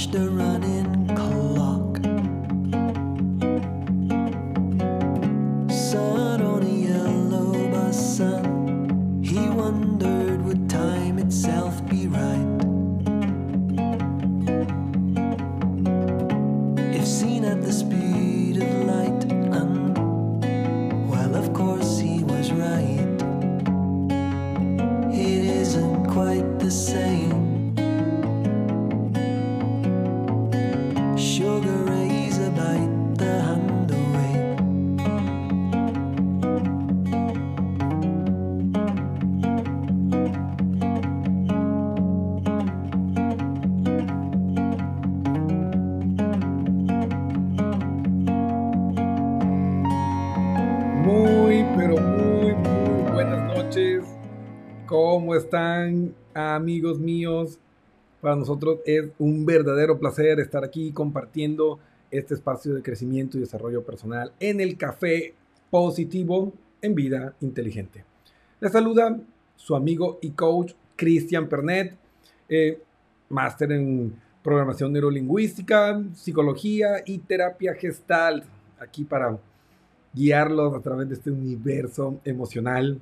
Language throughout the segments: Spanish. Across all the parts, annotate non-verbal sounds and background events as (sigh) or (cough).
watched a running ¿Cómo están, amigos míos? Para nosotros es un verdadero placer estar aquí compartiendo este espacio de crecimiento y desarrollo personal en el café positivo en vida inteligente. Les saluda su amigo y coach Cristian Pernet, eh, máster en programación neurolingüística, psicología y terapia gestal. Aquí para guiarlos a través de este universo emocional.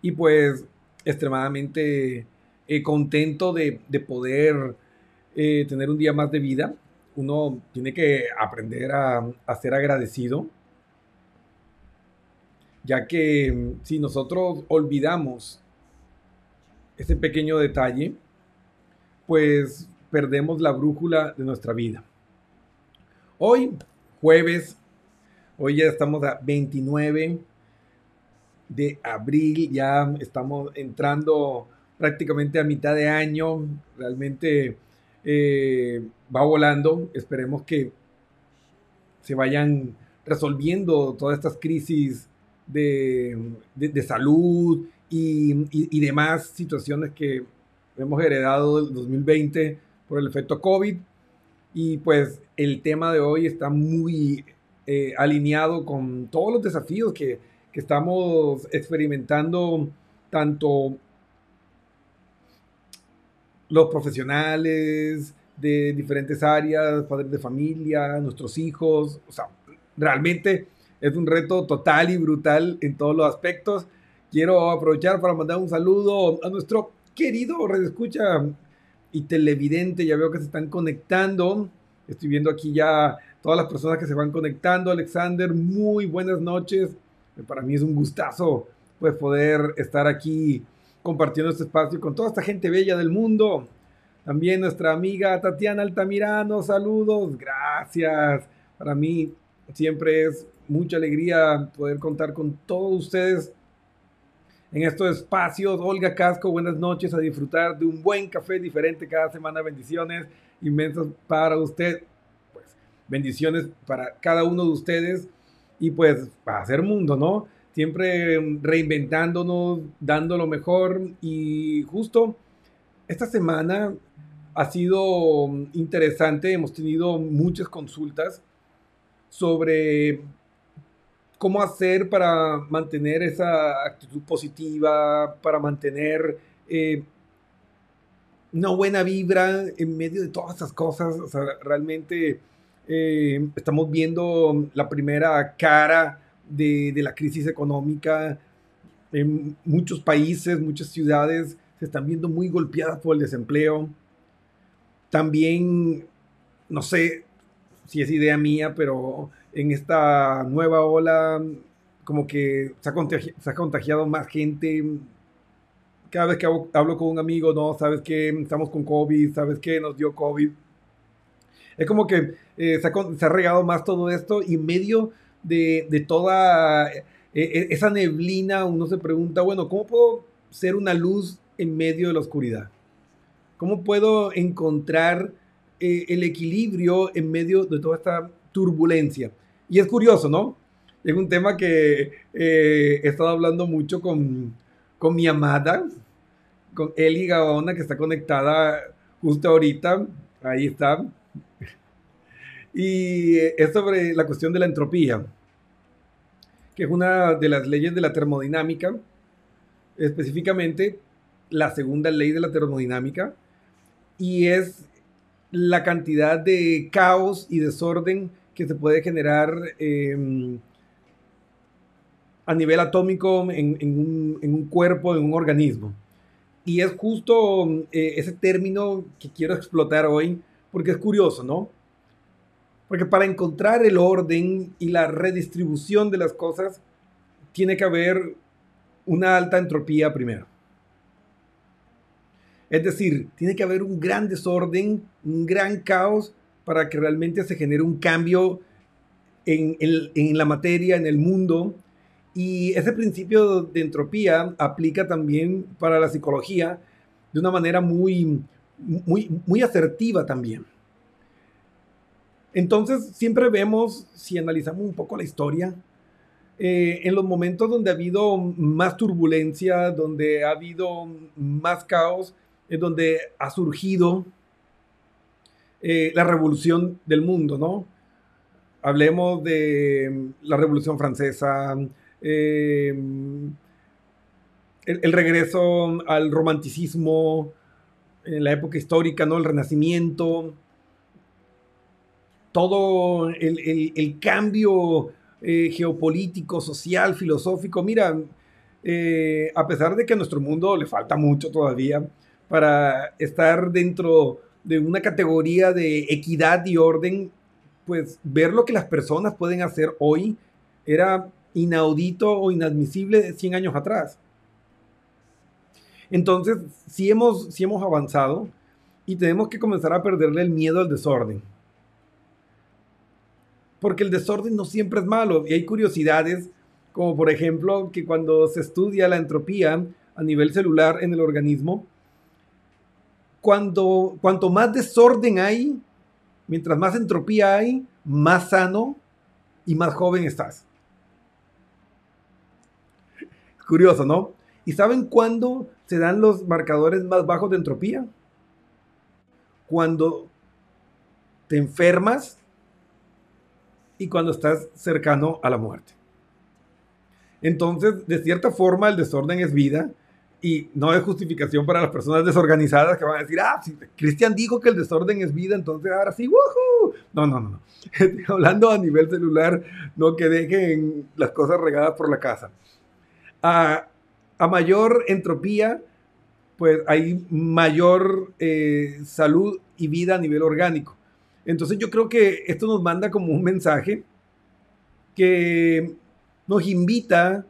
Y pues extremadamente eh, contento de, de poder eh, tener un día más de vida. Uno tiene que aprender a, ser agradecido, ya que mm, si nosotros olvidamos ese pequeño detalle, pues perdemos la brújula de nuestra vida. Hoy, jueves Hoy ya estamos a 29 de abril, ya estamos entrando prácticamente a mitad de año, realmente eh, va volando, esperemos que se vayan resolviendo todas estas crisis de, de- salud y, y- y demás situaciones que hemos heredado del 2020 por el efecto COVID. Y pues el tema de hoy está muy eh, alineado con todos los desafíos que, que estamos experimentando, tanto los profesionales de diferentes áreas, padres de familia, nuestros hijos, o sea, realmente es un reto total y brutal en todos los aspectos. Quiero aprovechar para mandar un saludo a nuestro querido redescucha y televidente, ya veo que se están conectando. Estoy viendo aquí ya todas las personas que se van conectando. Alexander, muy buenas noches. Para mí es un gustazo pues poder estar aquí compartiendo este espacio con toda esta gente bella del mundo. También nuestra amiga Tatiana Altamirano, saludos, gracias. Para mí siempre es mucha alegría poder contar con todos ustedes en estos espacios. Olga Casco, buenas noches, a disfrutar de un buen café diferente cada semana. Bendiciones inmensas para usted. Pues bendiciones para cada uno de ustedes y pues para hacer mundo, ¿no? Siempre reinventándonos, dando lo mejor y justo esta semana ha sido interesante, hemos tenido muchas consultas sobre cómo hacer para mantener esa actitud positiva, para mantener eh, una buena vibra en medio de todas esas cosas. O sea, realmente eh, estamos viendo la primera cara de, de, la crisis económica. En muchos países, muchas ciudades se están viendo muy golpeadas por el desempleo. También, no sé si es idea mía, pero en esta nueva ola, como que se ha, contagi se ha contagiado más gente. Cada vez que hablo con un amigo, no, sabes que estamos con COVID, sabes que nos dio COVID. Es como que eh, se, ha, se, regado más todo esto y en medio de, de toda eh, esa neblina uno se pregunta, bueno, ¿cómo puedo ser una luz en medio de la oscuridad? ¿Cómo puedo encontrar eh, el equilibrio en medio de toda esta turbulencia? Y es curioso, ¿no? Es un tema que eh, he estado hablando mucho con, con mi amada, con Eli Gaona, que está conectada justo ahorita. Ahí está. Y es sobre la cuestión de la entropía, que es una de las leyes de la termodinámica, específicamente la segunda ley de la termodinámica, y es la cantidad de caos y desorden que se puede generar em, a nivel atómico en, un, cuerpo, en un organismo. Y es justo eh, ese término que quiero explotar hoy, porque es curioso, ¿no? Porque para encontrar el orden y la redistribución de las cosas, tiene que haber una alta entropía primero. Es decir, tiene que haber un gran desorden, un gran caos para que realmente se genere un cambio en, en, la materia, en el mundo. Y ese principio de entropía aplica también para la psicología de una manera muy, muy, muy asertiva también. Entonces, siempre vemos, si analizamos un poco la historia, eh, en los momentos donde ha habido más turbulencia, donde ha habido más caos, es donde ha surgido eh, la revolución del mundo, ¿no? Hablemos de la Revolución Francesa, eh, el, regreso al romanticismo en la época histórica, ¿no? El Renacimiento, todo el, cambio eh, geopolítico, social, filosófico. Mira, eh, a pesar de que a nuestro mundo le falta mucho todavía para estar dentro de una categoría de equidad y orden, pues ver lo que las personas pueden hacer hoy era inaudito o inadmisible 100 años atrás. Entonces, sí hemos, sí hemos avanzado y tenemos que comenzar a perderle el miedo al desorden porque el desorden no siempre es malo y hay curiosidades, como por ejemplo que cuando se estudia la entropía a nivel celular en el organismo, cuando, cuanto más desorden hay, mientras más entropía hay, más sano y más joven estás. Curioso, ¿no? ¿Y saben cuándo se dan los marcadores más bajos de entropía? Cuando te enfermas y cuando estás cercano a la muerte. Entonces, de cierta forma, el desorden es vida y no es justificación para las personas desorganizadas que van a decir, ah, si Cristian dijo que el desorden es vida, entonces ahora sí, ¡woohoo! No, no, no, no. (laughs) hablando a nivel celular, no que dejen las cosas regadas por la casa. A, mayor entropía, pues hay mayor eh, salud y vida a nivel orgánico. Entonces yo creo que esto nos manda como un mensaje que nos invita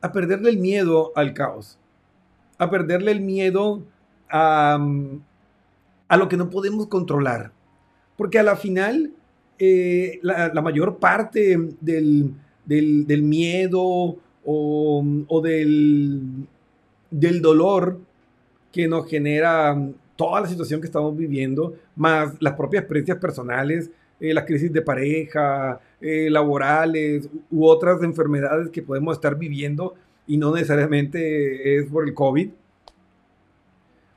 a perderle el miedo al caos, a perderle el miedo a, lo que no podemos controlar. Porque a la final, eh, la, mayor parte del, miedo o, del, del dolor que nos genera toda la situación que estamos viviendo, más las propias experiencias personales, eh, las crisis de pareja, eh, laborales u otras enfermedades que podemos estar viviendo y no necesariamente es por el COVID,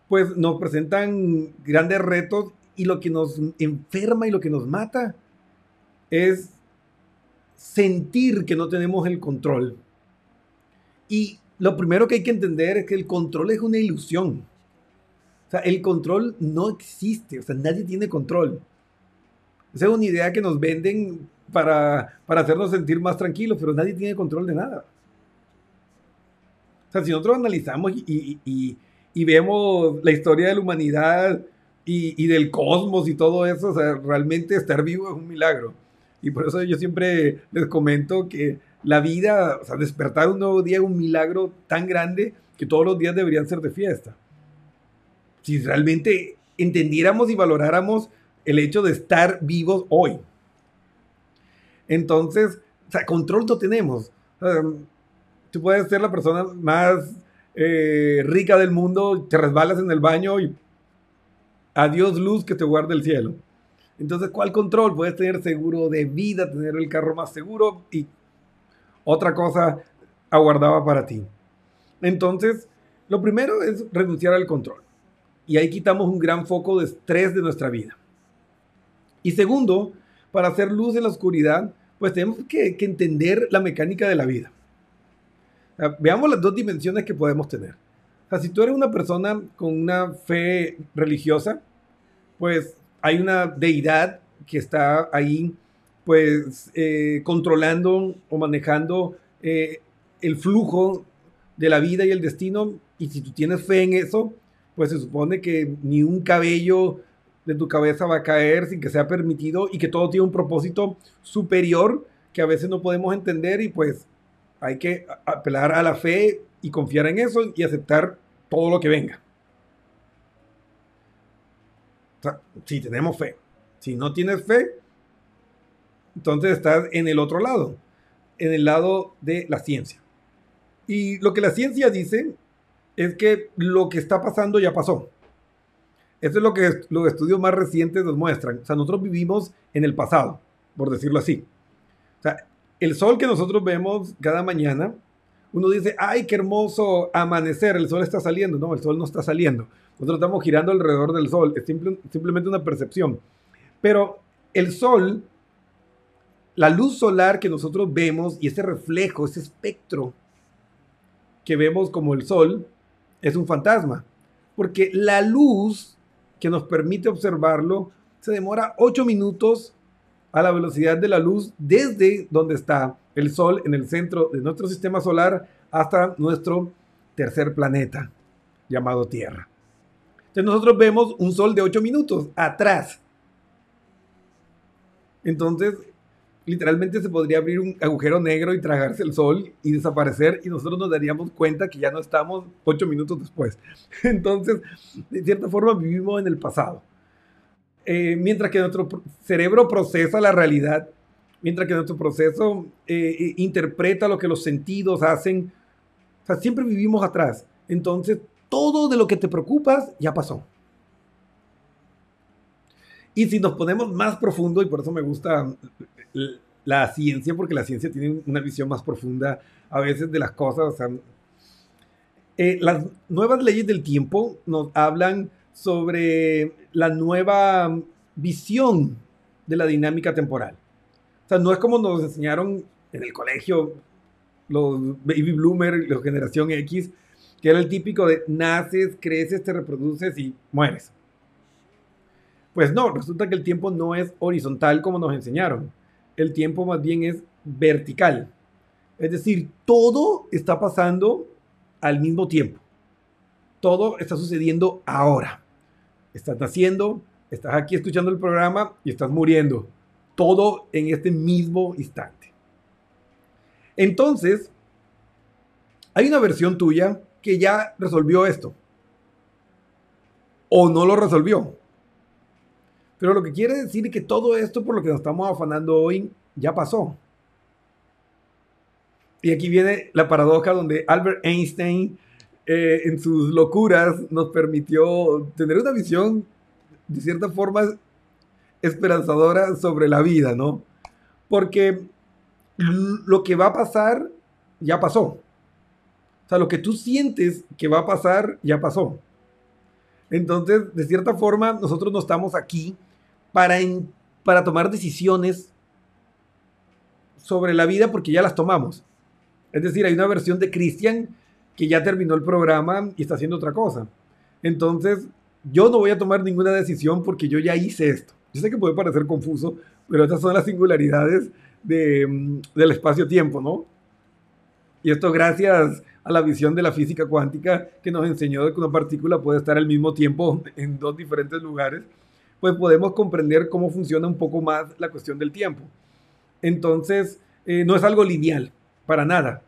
pues nos presentan grandes retos y lo que nos enferma y lo que nos mata es sentir que no tenemos el control. Y lo primero que hay que entender es que el control es una ilusión sea, el control no existe, o sea, nadie tiene control. Esa es una idea que nos venden para, hacernos sentir más tranquilos, pero nadie tiene control de nada. O sea, si nosotros analizamos y, vemos la historia de la humanidad y, del cosmos y todo eso, o sea, realmente estar vivo es un milagro. Y por eso yo siempre les comento que la vida, o sea, despertar un nuevo día es un milagro tan grande que todos los días deberían ser de fiesta si realmente entendiéramos y valoráramos el hecho de estar vivos hoy. Entonces, o sea, control no tenemos. tú puedes ser la persona más eh, rica del mundo, te resbalas en el baño y adiós luz que te guarde el cielo. Entonces, ¿cuál control? Puedes tener seguro de vida, tener el carro más seguro y otra cosa aguardaba para ti. Entonces, lo primero es renunciar al control. Y ahí quitamos un gran foco de estrés de nuestra vida. Y segundo, para hacer luz en la oscuridad, pues tenemos que, entender la mecánica de la vida. veamos las dos dimensiones que podemos tener. O sea, si tú eres una persona con una fe religiosa, pues hay una deidad que está ahí, pues, eh, controlando o manejando eh, el flujo de la vida y el destino. Y si tú tienes fe en eso, pues se supone que ni un cabello de tu cabeza va a caer sin que sea permitido y que todo tiene un propósito superior que a veces no podemos entender y pues hay que apelar a la fe y confiar en eso y aceptar todo lo que venga. si tenemos fe. Si no tienes fe, entonces estás en el otro lado, en el lado de la ciencia. Y lo que la ciencia dice es que lo que está pasando ya pasó. Eso es lo que los estudios más recientes nos muestran. O sea, nosotros vivimos en el pasado, por decirlo así. O sea, el sol que nosotros vemos cada mañana, uno dice, ay, qué hermoso amanecer, el sol está saliendo. No, el sol no está saliendo. Nosotros estamos girando alrededor del sol. Es simplemente una percepción. Pero el sol, la luz solar que nosotros vemos y ese reflejo, ese espectro que vemos como el sol, es un fantasma. Porque la luz que nos permite observarlo se demora 8 minutos a la velocidad de la luz desde donde está el Sol en el centro de nuestro sistema solar hasta nuestro tercer planeta llamado Tierra. Entonces nosotros vemos un Sol de 8 minutos atrás. Entonces literalmente se podría abrir un agujero negro y tragarse el sol y desaparecer y nosotros nos daríamos cuenta que ya no estamos ocho minutos después. (laughs) Entonces, de cierta forma vivimos en el pasado. Eh, mientras que nuestro cerebro procesa la realidad, mientras que nuestro proceso eh, eh, interpreta lo que los sentidos hacen, o sea, siempre vivimos atrás. Entonces, todo de lo que te preocupas ya pasó. Y si nos ponemos más profundo, y por eso me gusta la ciencia, porque la ciencia tiene una visión más profunda a veces de las cosas. Eh, las nuevas leyes del tiempo nos hablan sobre la nueva visión de la dinámica temporal. O sea, no es como nos enseñaron en el colegio los baby bloomers, la generación X, que era el típico de naces, creces, te reproduces y mueres. Pues no, resulta que el tiempo no es horizontal como nos enseñaron. El tiempo más bien es vertical. Es decir, todo está pasando al mismo tiempo. Todo está sucediendo ahora. Estás naciendo, estás aquí escuchando el programa y estás muriendo. Todo en este mismo instante. Entonces, hay una versión tuya que ya resolvió esto. O no lo resolvió. Pero lo que quiere decir es que todo esto por lo que nos estamos afanando hoy ya pasó. Y aquí viene la paradoja donde Albert Einstein eh, en sus locuras nos permitió tener una visión de cierta forma esperanzadora sobre la vida, ¿no? Porque lo que va a pasar ya pasó. O sea, lo que tú sientes que va a pasar ya pasó. Entonces, de cierta forma, nosotros no estamos aquí para, para tomar decisiones sobre la vida porque ya las tomamos. Es decir, hay una versión de Christian que ya terminó el programa y está haciendo otra cosa. Entonces, yo no voy a tomar ninguna decisión porque yo ya hice esto. Yo sé que puede parecer confuso, pero estas son las singularidades de, mm, del espacio-tiempo, ¿no? Y esto gracias a la visión de la física cuántica que nos enseñó que una partícula puede estar al mismo tiempo (laughs) en dos diferentes lugares pues podemos comprender cómo funciona un poco más la cuestión del tiempo. Entonces, eh, no es algo lineal, para nada.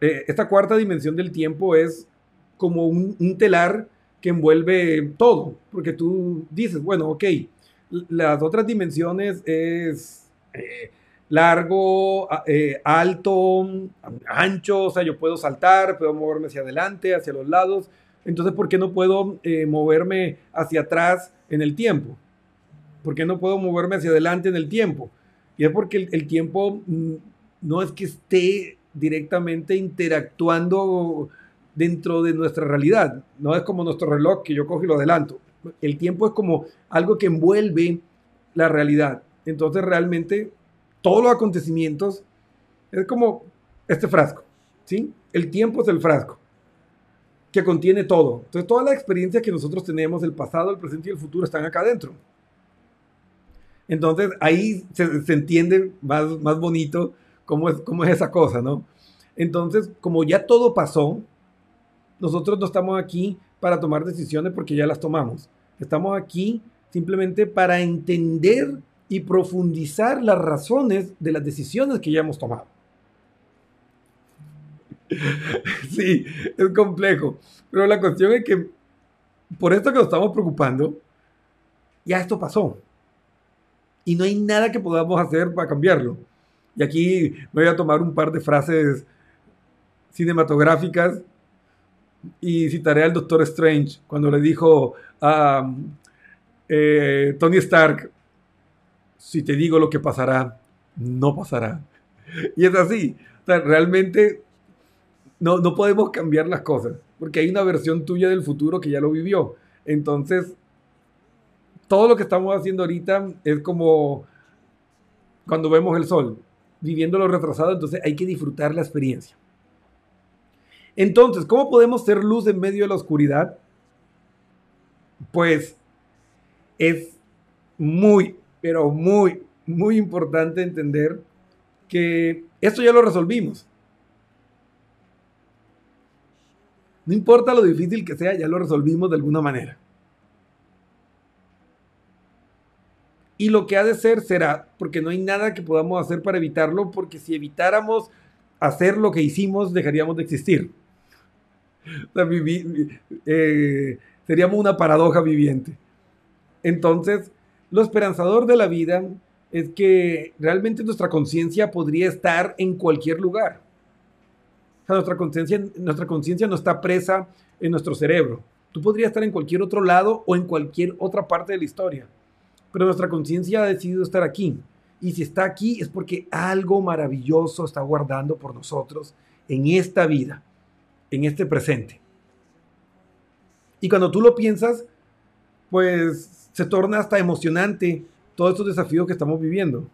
Eh, esta cuarta dimensión del tiempo es como un, telar que envuelve todo, porque tú dices, bueno, ok, las otras dimensiones es eh, largo, alto, ancho, o sea, yo puedo saltar, puedo moverme hacia adelante, hacia los lados. Entonces, ¿por qué no puedo moverme hacia atrás en el tiempo? ¿Por qué no puedo moverme hacia adelante en el tiempo? Y es porque el, tiempo mm, no es que esté directamente interactuando dentro de nuestra realidad. No es como nuestro reloj que yo cojo y lo adelanto. El tiempo es como algo que envuelve la realidad. Entonces realmente todos los acontecimientos es como este frasco, ¿sí? El tiempo es el frasco que contiene todo. Entonces todas las experiencias que nosotros tenemos, el pasado, el presente y el futuro están acá adentro. Entonces ahí se, entiende más, más bonito cómo es, cómo es esa cosa, ¿no? Entonces, como ya todo pasó, nosotros no estamos aquí para tomar decisiones porque ya las tomamos. Estamos aquí simplemente para entender y profundizar las razones de las decisiones que ya hemos tomado. (laughs) Sí, es complejo, pero la cuestión es que por esto que nos estamos preocupando, ya esto pasó. Y no hay nada que podamos hacer para cambiarlo. Y aquí voy a tomar un par de frases cinematográficas y citaré al Doctor Strange cuando le dijo a eh, Tony Stark, si te digo lo que pasará, no pasará. (laughs) Y es así. realmente no, no podemos cambiar las cosas, porque hay una versión tuya del futuro que ya lo vivió. Entonces, todo lo que estamos haciendo ahorita es como cuando vemos el sol, viviendo lo retrasado, entonces hay que disfrutar la experiencia. Entonces, ¿cómo podemos ser luz en medio de la oscuridad? Pues es muy, pero muy, muy importante entender que esto ya lo resolvimos. No importa lo difícil que sea, ya lo resolvimos de alguna manera. Y lo que ha de ser será, porque no hay nada que podamos hacer para evitarlo, porque si evitáramos hacer lo que hicimos, dejaríamos de existir. Eh, seríamos una paradoja viviente. Entonces, lo esperanzador de la vida es que realmente nuestra conciencia podría estar en cualquier lugar. Nuestra conciencia nuestra conciencia no está presa en nuestro cerebro. Tú podrías estar en cualquier otro lado o en cualquier otra parte de la historia. Pero nuestra conciencia ha decidido estar aquí. Y si está aquí es porque algo maravilloso está guardando por nosotros en esta vida, en este presente. Y cuando tú lo piensas, pues se torna hasta emocionante todos estos desafíos que estamos viviendo.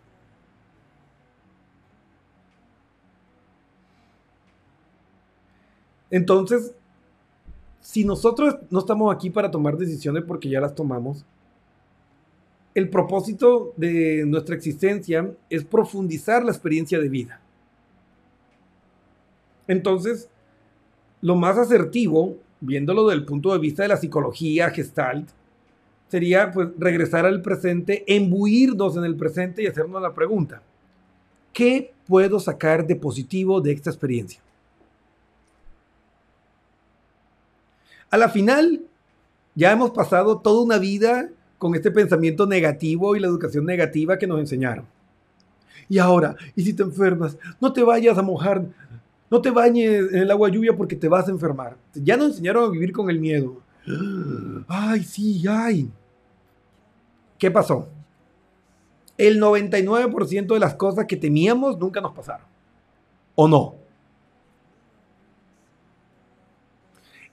Entonces, si nosotros no estamos aquí para tomar decisiones porque ya las tomamos, el propósito de nuestra existencia es profundizar la experiencia de vida. Entonces, lo más asertivo, viéndolo desde el punto de vista de la psicología gestalt, sería pues regresar al presente, embuirnos en el presente y hacernos la pregunta, ¿qué puedo sacar de positivo de esta experiencia? A la final, ya hemos pasado toda una vida con este pensamiento negativo y la educación negativa que nos enseñaron. Y ahora, ¿y si te enfermas? No te vayas a mojar, no te bañes en el agua lluvia porque te vas a enfermar. Ya nos enseñaron a vivir con el miedo. Ay, sí, ay. ¿Qué pasó? El 99% de las cosas que temíamos nunca nos pasaron. ¿O no?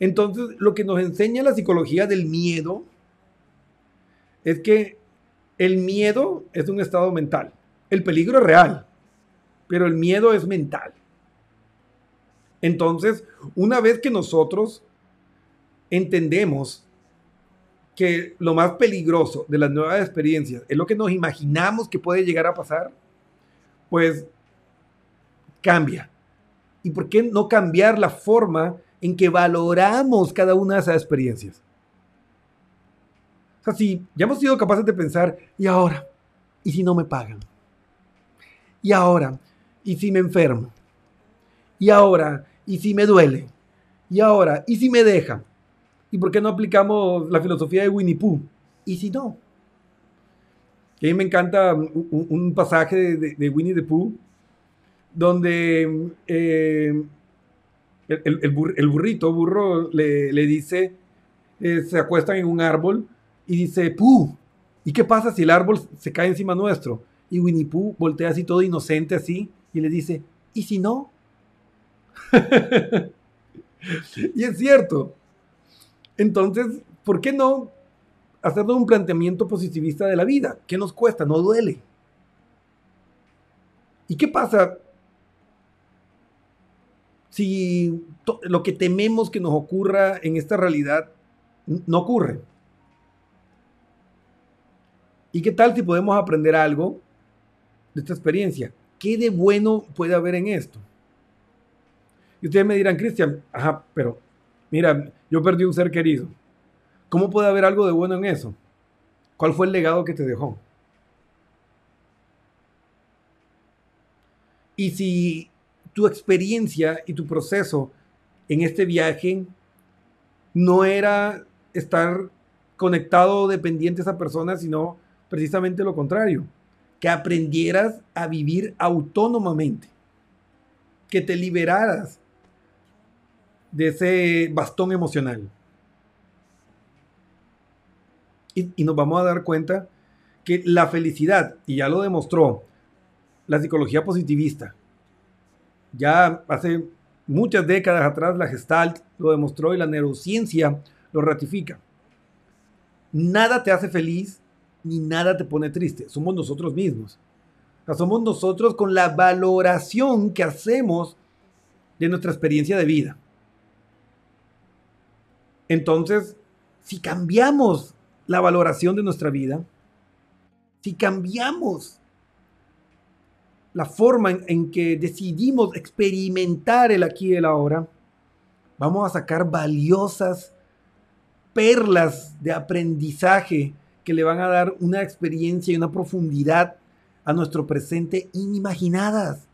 Entonces, lo que nos enseña la psicología del miedo es que el miedo es un estado mental. El peligro es real, pero el miedo es mental. Entonces, una vez que nosotros entendemos que lo más peligroso de las nuevas experiencias es lo que nos imaginamos que puede llegar a pasar, pues cambia. ¿Y por qué no cambiar la forma en que valoramos cada una de esas experiencias? O sea, si ya hemos sido capaces de pensar, ¿y ahora? ¿Y si no me pagan? ¿Y ahora? ¿Y si me enfermo? ¿Y ahora? ¿Y si me duele? ¿Y ahora? ¿Y si me deja? ¿Y por qué no aplicamos la filosofía de Winnie Pooh? ¿Y si no? a mí me encanta un, pasaje de, de, Winnie the Pooh, donde eh, el, el, el, burrito, burro, le, le dice, eh, se acuestan en un árbol y dice, Pooh, ¿y qué pasa si el árbol se cae encima nuestro? Y Winnie Pooh voltea así todo inocente así y le dice, ¿y si no? (laughs) y es cierto. Entonces, ¿por qué no hacernos un planteamiento positivista de la vida? ¿Qué nos cuesta? No duele. ¿Y qué pasa si lo que tememos que nos ocurra en esta realidad no ocurre? ¿Y qué tal si podemos aprender algo de esta experiencia? ¿Qué de bueno puede haber en esto? Y ustedes me dirán, Cristian, ajá, pero mira, yo perdí un ser querido. ¿Cómo puede haber algo de bueno en eso? ¿Cuál fue el legado que te dejó? Y si tu experiencia y tu proceso en este viaje no era estar conectado o dependiente a esa persona, sino precisamente lo contrario, que aprendieras a vivir autónomamente, que te liberaras de ese bastón emocional. Y, nos vamos a dar cuenta que la felicidad, y ya lo demostró la psicología positivista, ya hace muchas décadas atrás la Gestalt lo demostró y la neurociencia lo ratifica. Nada te hace feliz ni nada te pone triste, somos nosotros mismos. somos nosotros con la valoración que hacemos de nuestra experiencia de vida. Entonces, si cambiamos la valoración de nuestra vida, si cambiamos la forma en, que decidimos experimentar el aquí y el ahora, vamos a sacar valiosas perlas de aprendizaje que le van a dar una experiencia y una profundidad a nuestro presente inimaginadas.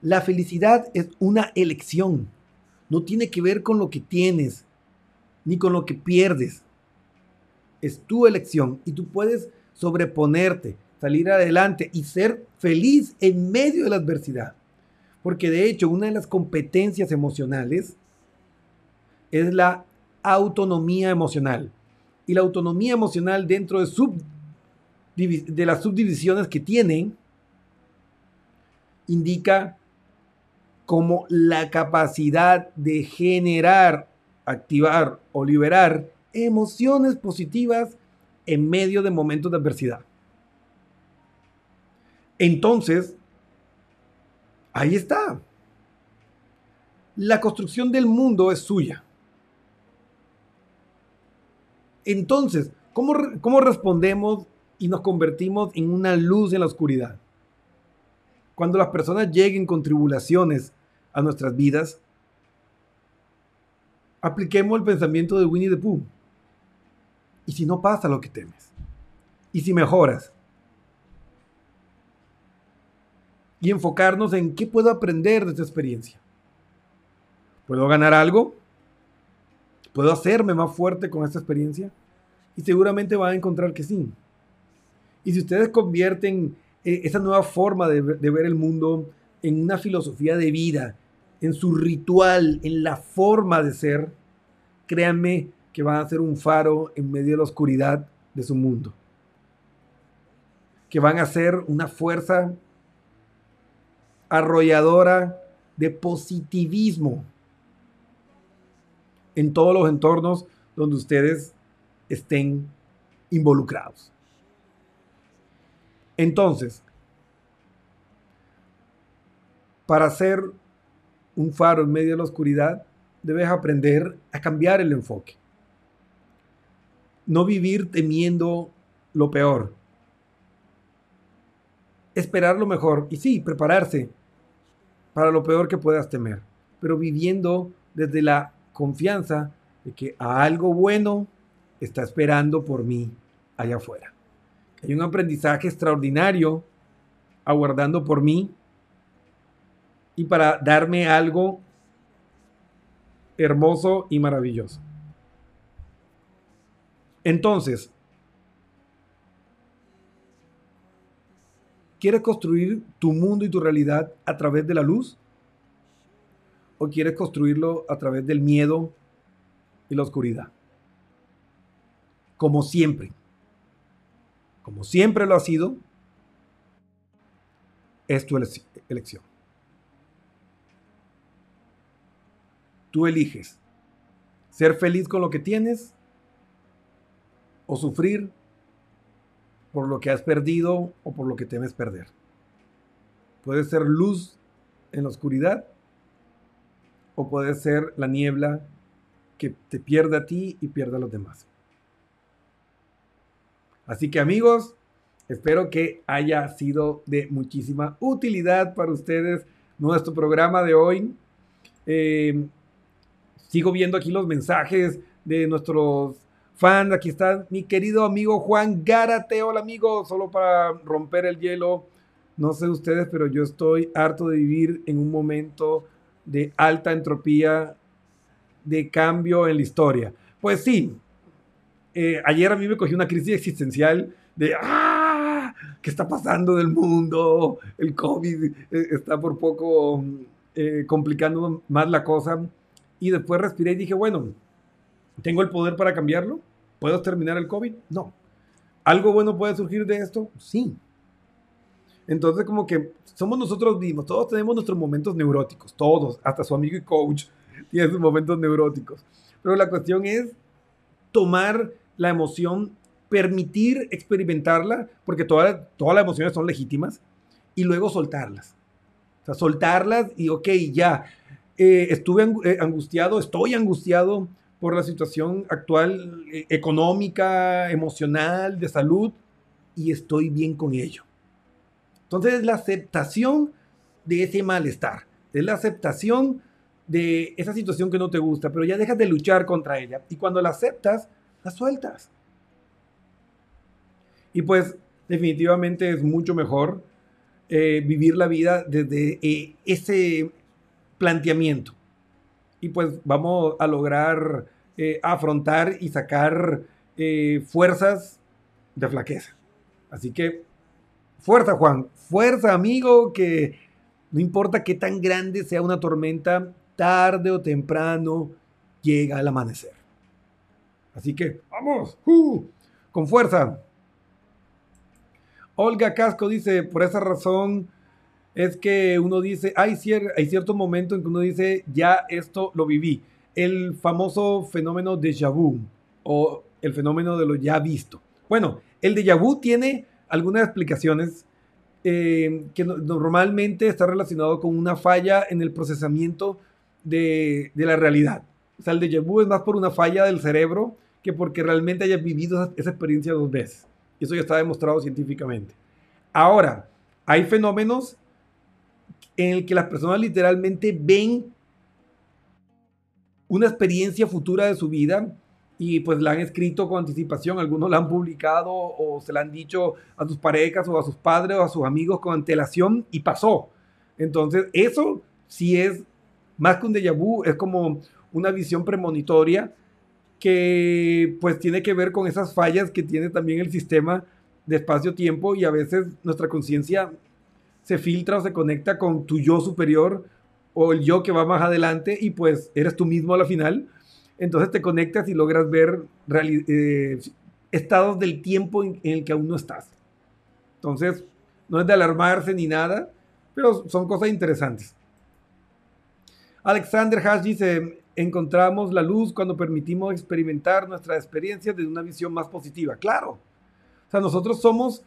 La felicidad es una elección. No tiene que ver con lo que tienes, ni con lo que pierdes. Es tu elección y tú puedes sobreponerte, salir adelante y ser feliz en medio de la adversidad. Porque de hecho, una de las competencias emocionales es la autonomía emocional. Y la autonomía emocional dentro de, las subdivisiones que tienen indica como la capacidad de generar, activar o liberar emociones positivas en medio de momentos de adversidad. Entonces, ahí está. La construcción del mundo es suya. Entonces, ¿cómo, ¿cómo, respondemos y nos convertimos en una luz en la oscuridad? Cuando las personas lleguen con tribulaciones a nuestras vidas, apliquemos el pensamiento de Winnie the Pooh. ¿Y si no pasa lo que temes? ¿Y si mejoras? Y enfocarnos en qué puedo aprender de esta experiencia. ¿Puedo ganar algo? ¿Puedo hacerme más fuerte con esta experiencia? Y seguramente van a encontrar que sí. Y si ustedes convierten eh, esa nueva forma de, ver el mundo en una filosofía de vida, en su ritual, en la forma de ser, créanme que van a ser un faro en medio de la oscuridad de su mundo. Que van a ser una fuerza arrolladora de positivismo en todos los entornos donde ustedes estén involucrados. Entonces, para ser un faro en medio de la oscuridad, debes aprender a cambiar el enfoque. No vivir temiendo lo peor. Esperar lo mejor y sí, prepararse para lo peor que puedas temer, pero viviendo desde la confianza de que algo bueno está esperando por mí allá afuera. Hay un aprendizaje extraordinario aguardando por mí y para darme algo hermoso y maravilloso. Entonces, ¿quieres construir tu mundo y tu realidad a través de la luz? ¿O quieres construirlo a través del miedo y la oscuridad? Como siempre, como siempre lo ha sido, es tu elección. Tú eliges ser feliz con lo que tienes o sufrir por lo que has perdido o por lo que temes perder. Puede ser luz en la oscuridad o puede ser la niebla que te pierde a ti y pierde a los demás. Así que amigos, espero que haya sido de muchísima utilidad para ustedes nuestro programa de hoy. Eh, sigo viendo aquí los mensajes de nuestros fans. Aquí está mi querido amigo Juan Gárate. Hola amigo, solo para romper el hielo. No sé ustedes, pero yo estoy harto de vivir en un momento de alta entropía, de cambio en la historia. Pues sí, eh, ayer a mí me cogió una crisis existencial de, ¡ah! ¿Qué está pasando del mundo? El COVID eh, está por poco eh, complicando más la cosa. Y después respiré y dije, bueno, ¿tengo el poder para cambiarlo? ¿Puedo terminar el COVID? No. ¿Algo bueno puede surgir de esto? Sí. Entonces, como que somos nosotros mismos, todos tenemos nuestros momentos neuróticos, todos, hasta su amigo y coach tiene sus momentos neuróticos. Pero la cuestión es tomar la emoción, permitir experimentarla, porque todas todas las emociones son legítimas, y luego soltarlas. O sea, soltarlas y, ok, ya, eh, estuve eh, angustiado, estoy angustiado por la situación actual eh, económica, emocional, de salud, y estoy bien con ello. Entonces es la aceptación de ese malestar, es la aceptación de esa situación que no te gusta, pero ya dejas de luchar contra ella. Y cuando la aceptas, la sueltas. Y pues definitivamente es mucho mejor vivir la vida desde ese planteamiento. Y pues vamos a lograr eh, afrontar y sacar eh, fuerzas de flaqueza. Así que, fuerza Juan, fuerza amigo, que no importa qué tan grande sea una tormenta, tarde o temprano llega el amanecer. Así que, vamos, ¡uh! con fuerza. Olga Casco dice, por esa razón es que uno dice, hay, hay cierto momento en que uno dice, ya esto lo viví. El famoso fenómeno de vu o el fenómeno de lo ya visto. Bueno, el déjà vu tiene algunas explicaciones eh, que normalmente está relacionado con una falla en el procesamiento de, la realidad. O sea, el déjà vu es más por una falla del cerebro que porque realmente hayas vivido esa, esa experiencia dos veces. Eso ya está demostrado científicamente. Ahora, hay fenómenos en el que las personas literalmente ven una experiencia futura de su vida y pues la han escrito con anticipación, algunos la han publicado o se la han dicho a sus parejas o a sus padres o a sus amigos con antelación y pasó. Entonces, eso sí es más que un déjà vu, es como una visión premonitoria que pues tiene que ver con esas fallas que tiene también el sistema de espacio-tiempo y a veces nuestra conciencia se filtra o se conecta con tu yo superior o el yo que va más adelante y pues eres tú mismo a la final. Entonces te conectas y logras ver eh, estados del tiempo en, el que aún no estás. Entonces, no es de alarmarse ni nada, pero son cosas interesantes. Alexander Hash dice, encontramos la luz cuando permitimos experimentar nuestra experiencia desde una visión más positiva. Claro. O sea, nosotros somos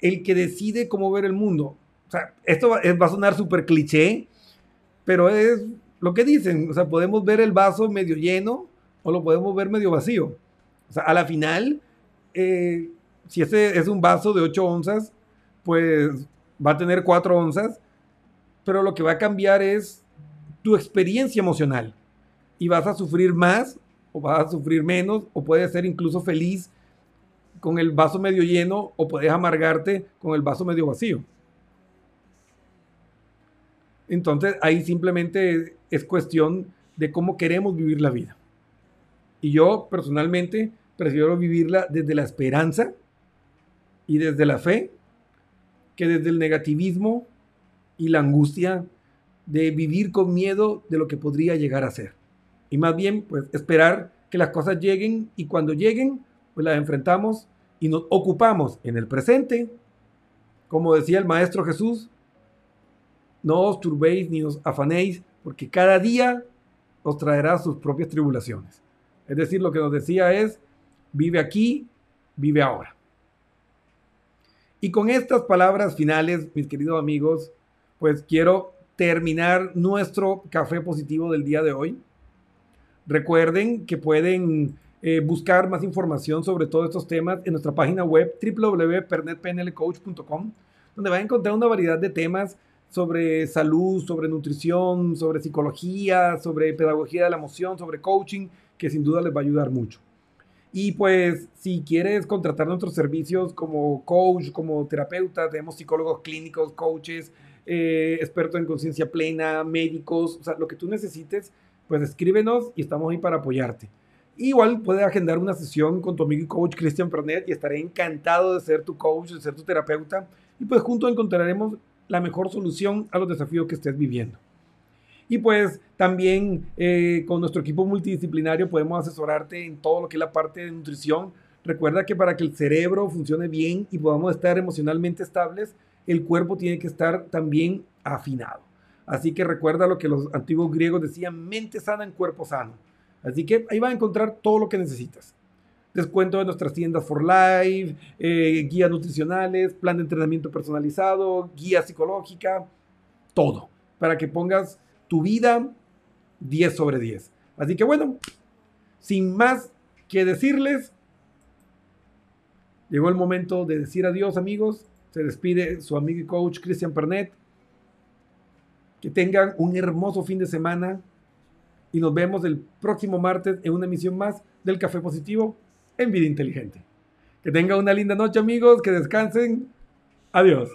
el que decide cómo ver el mundo. O sea, esto va, a sonar súper cliché, pero es lo que dicen. O sea, podemos ver el vaso medio lleno o lo podemos ver medio vacío. O sea, a la final, eh, si ese es un vaso de 8 onzas, pues va a tener 4 onzas, pero lo que va a cambiar es tu experiencia emocional. Y vas a sufrir más o vas a sufrir menos o puedes ser incluso feliz con el vaso medio lleno o puedes amargarte con el vaso medio vacío. Entonces ahí simplemente es cuestión de cómo queremos vivir la vida. Y yo personalmente prefiero vivirla desde la esperanza y desde la fe que desde el negativismo y la angustia de vivir con miedo de lo que podría llegar a ser. Y más bien, pues esperar que las cosas lleguen y cuando lleguen, pues las enfrentamos y nos ocupamos en el presente. Como decía el Maestro Jesús, no os turbéis ni os afanéis, porque cada día os traerá sus propias tribulaciones. Es decir, lo que nos decía es, vive aquí, vive ahora. Y con estas palabras finales, mis queridos amigos, pues quiero terminar nuestro café positivo del día de hoy. Recuerden que pueden eh, buscar más información sobre todos estos temas en nuestra página web www.pernetpnlcoach.com, donde van a encontrar una variedad de temas sobre salud, sobre nutrición, sobre psicología, sobre pedagogía de la emoción, sobre coaching, que sin duda les va a ayudar mucho. Y pues si quieres contratar nuestros servicios como coach, como terapeuta, tenemos psicólogos clínicos, coaches, eh, expertos en conciencia plena, médicos, o sea, lo que tú necesites, pues escríbenos y estamos ahí para apoyarte. Igual puedes agendar una sesión con tu amigo y coach Christian Pernet y estaré encantado de ser tu coach, de ser tu terapeuta y pues juntos encontraremos la mejor solución a los desafíos que estés viviendo. Y pues también eh, con nuestro equipo multidisciplinario podemos asesorarte en todo lo que es la parte de nutrición. Recuerda que para que el cerebro funcione bien y podamos estar emocionalmente estables, el cuerpo tiene que estar también afinado. Así que recuerda lo que los antiguos griegos decían, mente sana en cuerpo sano. Así que ahí vas a encontrar todo lo que necesitas. Descuento de nuestras tiendas for life, eh, guías nutricionales, plan de entrenamiento personalizado, guía psicológica, todo. Para que pongas tu vida 10 sobre 10. Así que bueno, sin más que decirles, llegó el momento de decir adiós amigos. Se despide su amigo y coach Christian Pernet. Que tengan un hermoso fin de semana y nos vemos el próximo martes en una emisión más del Café Positivo en Vida Inteligente. Que tengan una linda noche amigos, que descansen. Adiós.